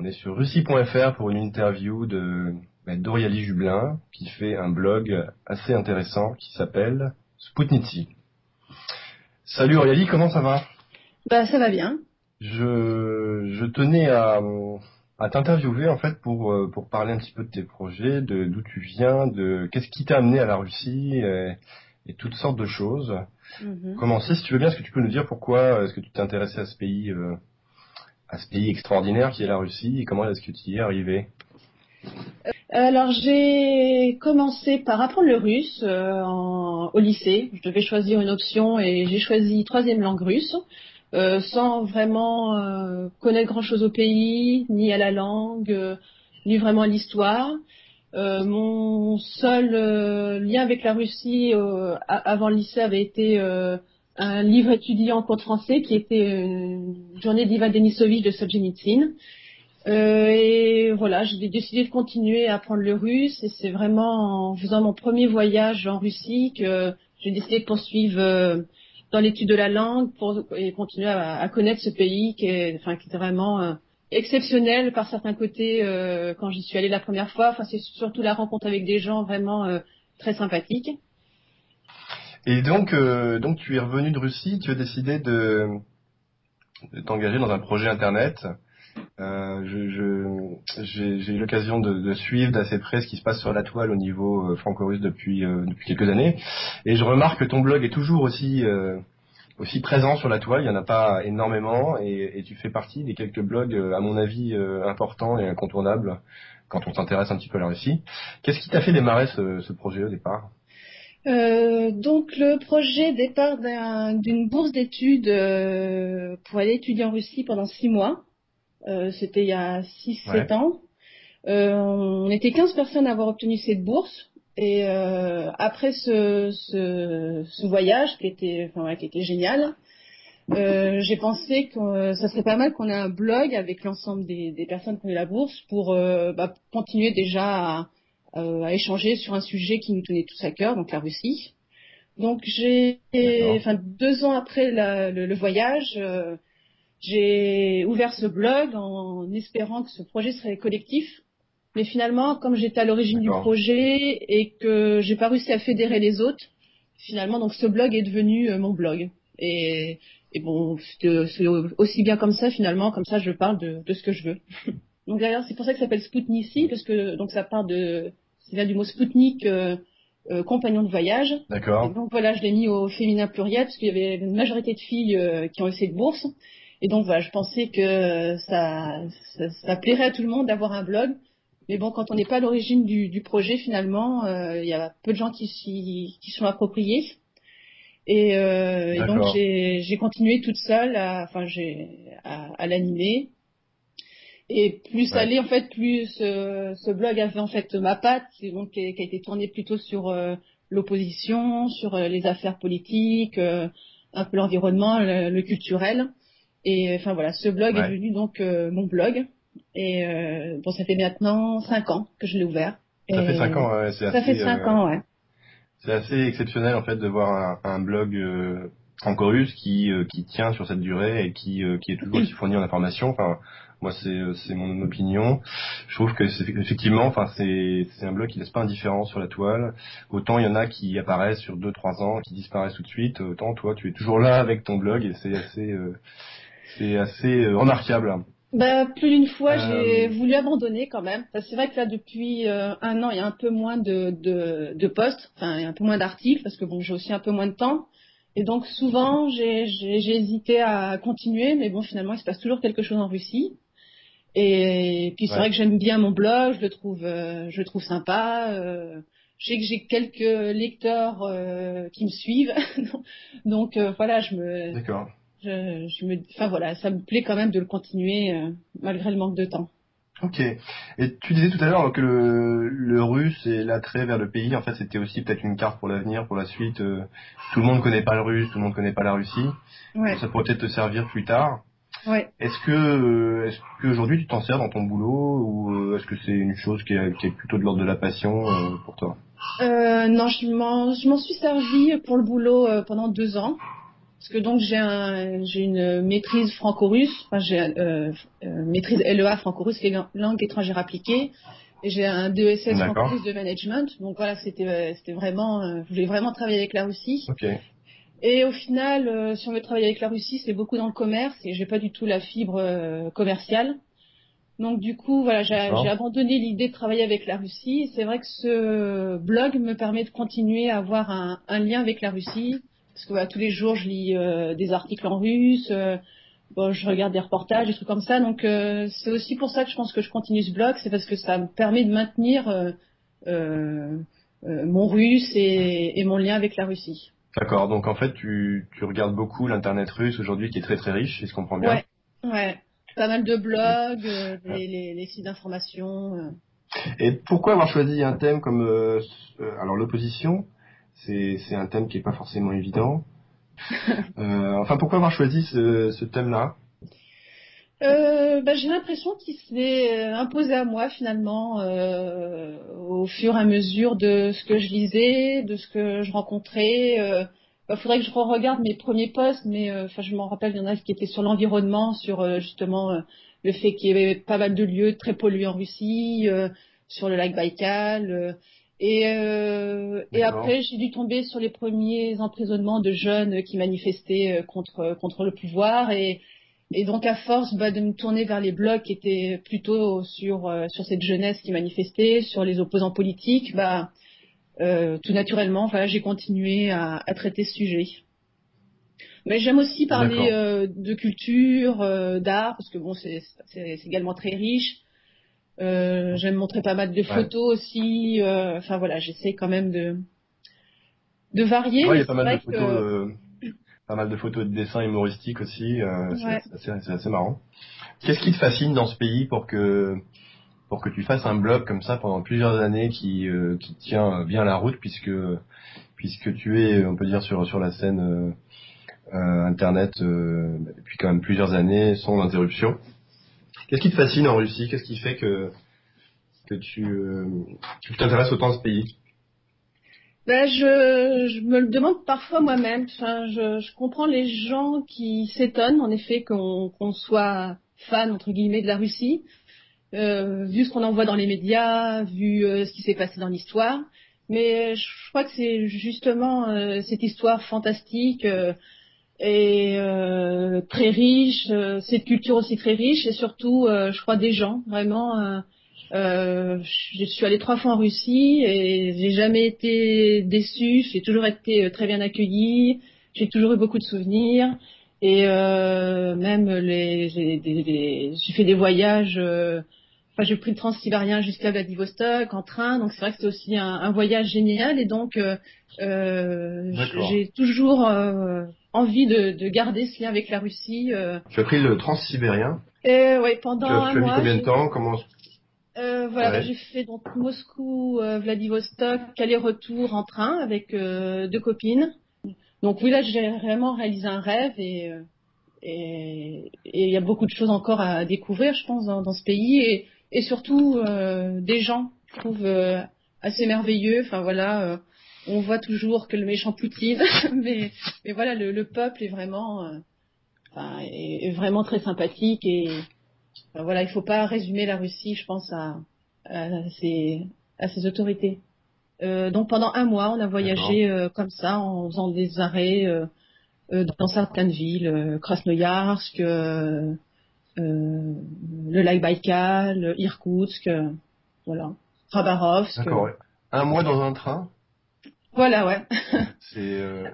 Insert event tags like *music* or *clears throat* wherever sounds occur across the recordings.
On est sur russie.fr pour une interview de bah, d'Oriali Jublin qui fait un blog assez intéressant qui s'appelle Sputnitsy. Salut Oriali, comment ça va? Bah ça va bien. Je, je tenais à, à t'interviewer en fait pour euh, pour parler un petit peu de tes projets, de d'où tu viens, de qu'est-ce qui t'a amené à la Russie et, toutes sortes de choses. Mm Commencer, si tu veux bien, est-ce que tu peux nous dire pourquoi est-ce que tu t'es intéressé à ce pays euh, à ce pays extraordinaire qui est la Russie et comment est-ce que tu y es arrivé? Euh, alors j'ai commencé par apprendre le russe au lycée. Je devais choisir une option et j'ai choisi troisième langue russe. Euh, sans vraiment euh, connaître grand-chose au pays, ni à la langue, euh, ni vraiment à l'histoire. mon seul lien avec la Russie avant le lycée avait été un livre étudiant en cours de français qui était une journée d'Ivan Denisovich de Solzhenitsyn. et voilà, j'ai décidé de continuer à apprendre le russe et c'est vraiment en faisant mon premier voyage en Russie que j'ai décidé de poursuivre dans l'étude de la langue et continuer à, connaître ce pays qui est, vraiment euh, exceptionnel par certains côtés euh, quand j'y suis allée la première fois. Enfin, c'est surtout la rencontre avec des gens vraiment euh, très sympathiques. Et donc, donc tu es revenu de Russie, tu as décidé de, de t'engager dans un projet internet euh, j'ai, eu l'occasion de, suivre d'assez près ce qui se passe sur la toile au niveau euh, franco-russe depuis, euh, depuis quelques années, et je remarque que ton blog est toujours aussi aussi présent sur la toile. Il y en a pas énormément, et, tu fais partie des quelques blogs, à mon avis, importants et incontournables quand on s'intéresse un petit peu à la Russie. Qu'est-ce qui t'a fait démarrer ce, ce projet au départ? Donc le projet départ d'une bourse d'études pour aller étudier en Russie pendant six mois. Euh, c'était il y a 6-7 ans. Euh, on était 15 personnes à avoir obtenu cette bourse. Et euh, après ce, ce, ce, voyage qui était, enfin, qui était génial, euh, j'ai pensé que ça serait pas mal qu'on ait un blog avec l'ensemble des, des, personnes qui ont eu la bourse pour euh, bah, continuer déjà à, à, échanger sur un sujet qui nous tenait tous à cœur, donc la Russie. Donc j'ai, enfin deux ans après la, le, le, voyage, j'ai ouvert ce blog en espérant que ce projet serait collectif. Mais finalement, comme j'étais à l'origine du projet et que j'ai pas réussi à fédérer les autres, finalement, donc ce blog est devenu euh, mon blog. Et, et bon, c'est aussi bien comme ça finalement, comme ça je parle de, de ce que je veux. *laughs* donc d'ailleurs, c'est pour ça que ça s'appelle Spoutnici, parce que donc ça part de, c'est vient du mot Spoutnik, euh, euh, compagnon de voyage. D'accord. Donc voilà, je l'ai mis au féminin pluriel parce qu'il y avait une majorité de filles euh, qui ont eu cette bourse. Et donc voilà, je pensais que ça, ça, ça plairait à tout le monde d'avoir un blog. Mais bon, quand on n'est pas à l'origine du, du, projet, finalement, il y a peu de gens qui s'y sont appropriés. Et, et donc j'ai continué toute seule, à, enfin j'ai à, à l'animer. Et plus ça allait en fait, plus ce, ce, blog avait en fait ma patte, donc qui, qui a été tourné plutôt sur euh, l'opposition, sur euh, les affaires politiques, euh, un peu l'environnement, le, le, culturel. Et enfin voilà, ce blog est devenu donc euh, mon blog. Et euh, bon, ça fait maintenant 5 ans que je l'ai ouvert. Ça fait 5 ans, ouais. Ça fait 5 euh, ans, ouais. C'est assez exceptionnel en fait de voir un, un blog euh, franco-russe qui, qui tient sur cette durée et qui, qui est toujours aussi fourni en information. Enfin, moi c'est c'est mon opinion. Je trouve que c'est effectivement, enfin c'est c'est un blog qui laisse pas indifférent sur la toile. Autant il y en a qui apparaissent sur 2-3 ans, qui disparaissent tout de suite. Autant toi tu es toujours là avec ton blog et c'est assez c'est assez euh, remarquable. Bah, plus d'une fois, j'ai euh, voulu abandonner quand même. C'est vrai que là, depuis euh, un an, il y a un peu moins de, de, de posts, enfin, il y a un peu moins d'articles, parce que bon, j'ai aussi un peu moins de temps. Et donc, souvent, j'ai hésité à continuer, mais bon, finalement, il se passe toujours quelque chose en Russie. Et, puis, c'est vrai que j'aime bien mon blog, je le trouve, je le trouve sympa. je sais que j'ai quelques lecteurs qui me suivent, *laughs* donc voilà, je me. Je, je me, enfin voilà, ça me plaît quand même de le continuer euh, malgré le manque de temps. Ok. Et tu disais tout à l'heure que le, le russe et l'attrait vers le pays, en fait, c'était aussi peut-être une carte pour l'avenir, pour la suite. Euh, tout le monde connaît pas le russe, tout le monde connaît pas la Russie. Ouais. Ça pourrait peut-être te servir plus tard. Ouais. Est-ce que, euh, est-ce qu'aujourd'hui tu t'en sers dans ton boulot ou est-ce que c'est une chose qui est, qui est, plutôt de l'ordre de la passion pour toi? Euh, Non, je m'en, je m'en suis servi pour le boulot pendant deux ans. Parce que donc j'ai un, j'ai une maîtrise franco-russe, enfin j'ai euh, euh, maîtrise LEA franco-russe, qui est langue étrangère appliquée, et j'ai un DESS franco-russe de management. Donc voilà, c'était, euh, c'était vraiment, euh, je voulais vraiment travailler avec la Russie. Okay. Et au final, si on veut travailler avec la Russie, c'est beaucoup dans le commerce, et j'ai pas du tout la fibre commerciale. Donc du coup, voilà, j'ai abandonné l'idée de travailler avec la Russie. C'est vrai que ce blog me permet de continuer à avoir un, un lien avec la Russie parce que tous les jours je lis euh, des articles en russe, euh, bon, je regarde des reportages, des trucs comme ça. Donc euh, c'est aussi pour ça que je pense que je continue ce blog, c'est parce que ça me permet de maintenir mon russe et, et, mon lien avec la Russie. D'accord. Donc en fait, tu, tu regardes beaucoup l'internet russe aujourd'hui, qui est très très riche, si je comprends bien. Ouais. Ouais. Pas mal de blogs, *laughs* les, les, les, sites d'information. Et pourquoi avoir choisi un thème comme alors l'opposition c'est un thème qui est pas forcément évident. *laughs* euh, enfin, pourquoi avoir choisi ce, ce thème-là? Euh, bah, j'ai l'impression qu'il s'est imposé à moi finalement euh, au fur et à mesure de ce que je lisais, de ce que je rencontrais. Il euh, bah, faudrait que je re-regarde mes premiers posts, mais euh, enfin je m'en rappelle, il y en a qui étaient sur l'environnement, sur euh, justement le fait qu'il y avait pas mal de lieux très pollués en Russie, sur le lac Baïkal. Et, euh, et après, j'ai dû tomber sur les premiers emprisonnements de jeunes qui manifestaient euh, contre contre le pouvoir et et donc à force bah, de me tourner vers les blogs qui étaient plutôt sur euh, sur cette jeunesse qui manifestait, sur les opposants politiques, bah euh, tout naturellement, voilà, j'ai continué à, à, traiter ce sujet. Mais j'aime aussi parler euh, de culture, euh, d'art, parce que bon, c'est également très riche. Euh, J'aime montrer pas mal de photos aussi. Euh, enfin voilà, j'essaie quand même de de varier. il y a pas mal de photos, euh, pas mal de photos de dessins humoristiques aussi. Euh, c'est assez, assez, marrant. Qu'est-ce qui te fascine dans ce pays pour que pour que tu fasses un blog comme ça pendant plusieurs années qui qui tient bien la route puisque puisque tu es, on peut dire sur sur la scène internet depuis quand même plusieurs années sans interruption? Qu'est-ce qui te fascine en Russie? Qu'est-ce qui fait que, que tu euh, t'intéresses autant à ce pays? Ben, je, me le demande parfois moi-même. Enfin, je, comprends les gens qui s'étonnent, en effet, qu'on soit fan, entre guillemets, de la Russie, euh, vu ce qu'on en voit dans les médias, vu euh, ce qui s'est passé dans l'histoire. Mais je crois que c'est justement euh, cette histoire fantastique euh, et euh, très riche, euh, cette culture aussi très riche et surtout, euh, je crois, des gens vraiment. Euh, je suis allée trois fois en Russie et j'ai jamais été déçue. J'ai toujours été très bien accueillie. J'ai toujours eu beaucoup de souvenirs et même les, j'ai fait des voyages. Enfin, j'ai pris le transsibérien jusqu'à Vladivostok en train, donc c'est vrai que c'est aussi un, un, voyage génial et donc j'ai toujours envie de, de, garder ce lien avec la Russie. Euh. Tu as pris le transsibérien euh, Oui, pendant tu as, un tu as mois. combien de temps Comment euh, voilà, j'ai fait donc Moscou, euh, Vladivostok, aller-retour en train avec euh, deux copines. Donc oui, là, j'ai vraiment réalisé un rêve et et il y a beaucoup de choses encore à découvrir, je pense, dans, dans ce pays et, et surtout des gens, je trouve assez merveilleux. Enfin voilà, on voit toujours que le méchant Poutine, *laughs* mais, mais voilà, le, le, peuple est vraiment, euh, enfin, est, est, vraiment très sympathique et enfin, voilà, il faut pas résumer la Russie, je pense, à, à, ses, à ses autorités. Euh, donc pendant un mois, on a voyagé euh, comme ça, en faisant des arrêts dans certaines villes, Krasnoyarsk, le lac Baïkal, Irkoutsk, voilà, Khabarovsk. D'accord, ouais. Un mois dans un train? Voilà, ouais. *laughs* c'est euh,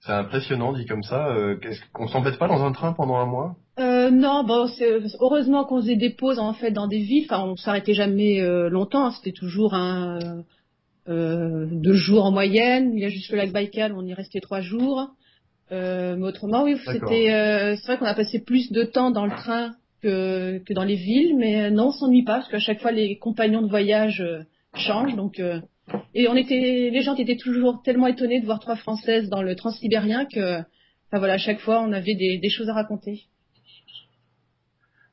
c'est impressionnant dit comme ça. Euh, qu'on s'embête pas dans un train pendant un mois? Euh, Non, bon, c'est heureusement qu'on faisait des pauses en fait dans des villes. Enfin, on s'arrêtait jamais euh, longtemps. Hein. C'était toujours un euh, deux jours en moyenne. Il y a juste le lac Baïkal, on y restait trois jours. mais autrement, oui, c'était. c'est vrai qu'on a passé plus de temps dans le train que que dans les villes, mais non, on s'ennuie pas parce qu'à chaque fois les compagnons de voyage changent, donc et on était, les gens étaient toujours tellement étonnés de voir trois Françaises dans le transsibérien que, enfin voilà, à chaque fois, on avait des, des choses à raconter.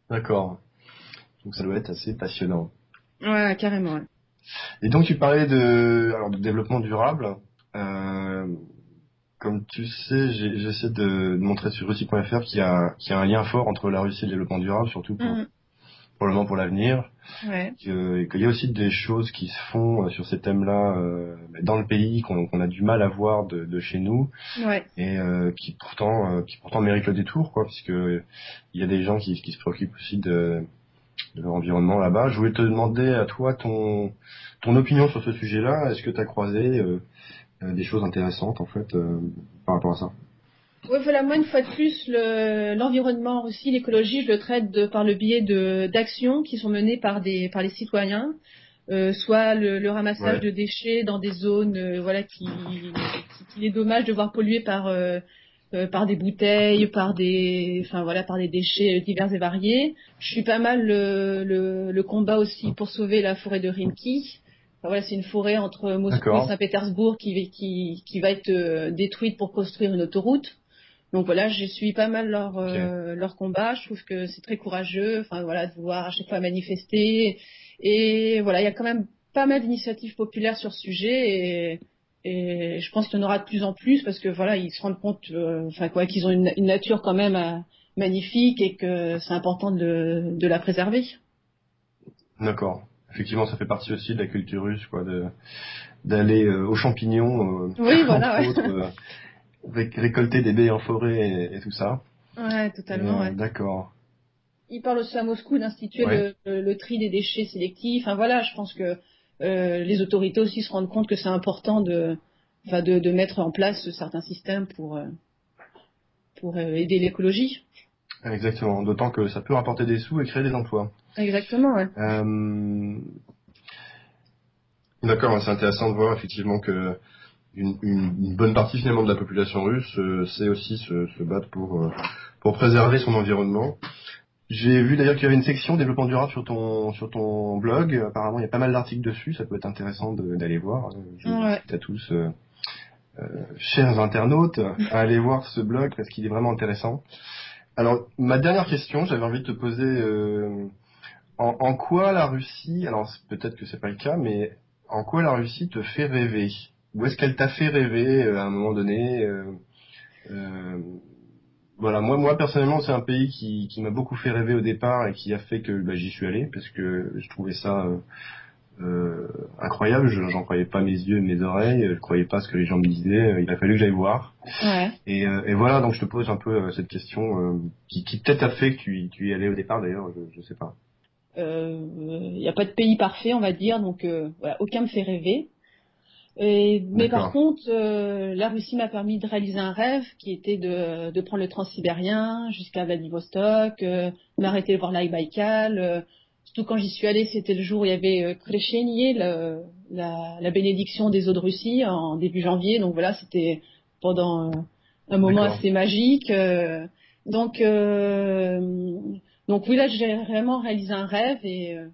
D'accord. Donc ça doit être assez passionnant. Ouais, carrément. Et donc tu parlais de, alors, de développement durable. Euh, comme tu sais, j'essaie de, montrer sur Russie.fr qu'il y, a, qu'il y a un lien fort entre la Russie et le développement durable, surtout pour, mm. Pour le moment pour l'avenir. Ouais. et qu'il y a aussi des choses qui se font euh, sur ces thèmes-là euh, dans le pays qu'on a du mal à voir de, de chez nous ouais. et euh, qui pourtant qui pourtant méritent le détour, quoi, puisque il y a des gens qui, qui se préoccupent aussi de, de l'environnement là-bas. Je voulais te demander à toi ton ton opinion sur ce sujet-là. Est-ce que tu as croisé euh, des choses intéressantes en fait euh, par rapport à ça? Oui, voilà, moi une fois de plus, l'environnement aussi, l'écologie, je le traite de, par le biais de d'actions qui sont menées par des par les citoyens, euh, soit le, le ramassage de déchets dans des zones, euh, voilà, qui, qui, est dommage de voir polluer par euh, par des bouteilles, par des, enfin voilà, par des déchets divers et variés. Je suis pas mal le, le, le combat aussi pour sauver la forêt de Rimki voilà, c'est une forêt entre Moscou et Saint-Pétersbourg qui, qui, qui, va être euh, détruite pour construire une autoroute. Donc voilà, je suis pas mal leur euh, leur combat. Je trouve que c'est très courageux. Enfin voilà, de voir à chaque fois manifester. Et voilà, il y a quand même pas mal d'initiatives populaires sur ce sujet et, et je pense qu'il y en aura de plus en plus parce que voilà, ils se rendent compte, euh, enfin quoi, qu'ils ont une, une, nature quand même magnifique et que c'est important de, de la préserver. D'accord effectivement, ça fait partie aussi de la culture russe, quoi, d'aller euh, aux champignons, euh, oui, *laughs* voilà, euh, récolter des baies en forêt et, tout ça. Ouais, totalement. ouais. D'accord. Il parle aussi à Moscou d'instituer le, tri des déchets sélectifs. Enfin voilà, je pense que les autorités aussi se rendent compte que c'est important de, enfin, de, de, mettre en place certains systèmes pour pour aider l'écologie. Exactement. D'autant que ça peut rapporter des sous et créer des emplois. Exactement, ouais. Euh... D'accord, c'est intéressant de voir effectivement que une, une, bonne partie finalement de la population russe euh, sait aussi se, se battre pour euh, pour préserver son environnement. J'ai vu d'ailleurs qu'il y avait une section développement durable sur ton sur ton blog. Apparemment, il y a pas mal d'articles dessus. Ça peut être intéressant d'aller voir. Je vous invite à tous, euh, euh, chers internautes, à aller voir ce blog parce qu'il est vraiment intéressant. Alors, ma dernière question, j'avais envie de te poser euh, en, quoi la Russie, alors peut-être que c'est pas le cas, mais en quoi la Russie te fait rêver? Où est-ce qu'elle t'a fait rêver euh, à un moment donné euh, euh, Voilà, moi, moi personnellement, c'est un pays qui, qui m'a beaucoup fait rêver au départ et qui a fait que bah, j'y suis allé parce que je trouvais ça euh, incroyable. Je j'en croyais pas mes yeux, mes oreilles. Je croyais pas ce que les gens me disaient. Il a fallu que j'aille voir. Ouais. Et, et, voilà, donc je te pose un peu cette question qui, qui peut-être a fait que tu, tu y allais au départ d'ailleurs. Je, je sais pas. Il euh, n'y a pas de pays parfait, on va dire, donc euh, voilà, aucun me fait rêver. Et, mais par contre, euh, la Russie m'a permis de réaliser un rêve qui était de, de prendre le transsibérien jusqu'à Vladivostok, euh, m'arrêter de voir l'Aïe Baïkal. surtout quand j'y suis allée, c'était le jour où il y avait euh, la, la, bénédiction des eaux de Russie en début janvier. Donc voilà, c'était pendant un moment assez magique. donc donc oui, là, j'ai vraiment réalisé un rêve et euh,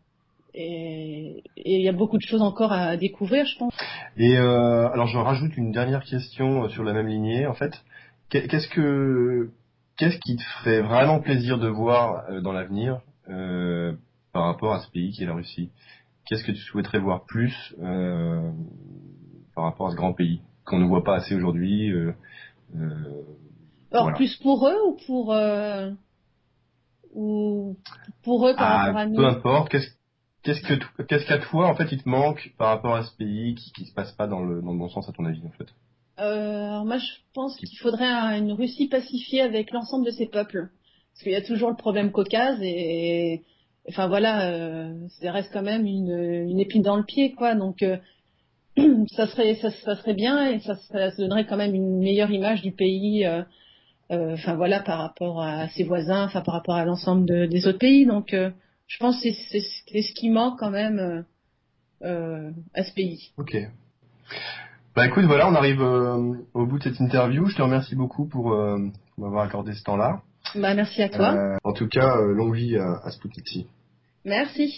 et il y a beaucoup de choses encore à découvrir, je pense. Et euh, alors, je rajoute une dernière question sur la même lignée. En fait, qu'est-ce que qu'est-ce qui te ferait vraiment plaisir de voir euh, dans l'avenir euh, par rapport à ce pays qui est la Russie? Qu'est-ce que tu souhaiterais voir plus euh, par rapport à ce grand pays qu'on ne voit pas assez aujourd'hui Alors plus pour eux ou pour ou pour eux par ah, rapport à nous? Peu importe. Qu'est-ce qu'est-ce que qu'est-ce qu'à toi en fait il te manque par rapport à ce pays qui qui se passe pas dans le dans le bon sens à ton avis en fait? Euh, alors moi je pense qu'il faudrait une Russie pacifiée avec l'ensemble de ses peuples. Parce qu'il y a toujours le problème Caucase et enfin voilà euh, ça reste quand même une une épine dans le pied quoi. Donc euh, *clears throat* ça serait ça, ça, serait bien et ça, ça donnerait quand même une meilleure image du pays enfin voilà, par rapport à ses voisins, enfin par rapport à l'ensemble des autres pays. Donc, je pense que c'est ce qui manque quand même euh, à ce pays. Ok. Bah écoute, voilà, on arrive au bout de cette interview. Je te remercie beaucoup pour m'avoir accordé ce temps-là. Bah merci à toi. en tout cas, longue vie à, à. Merci.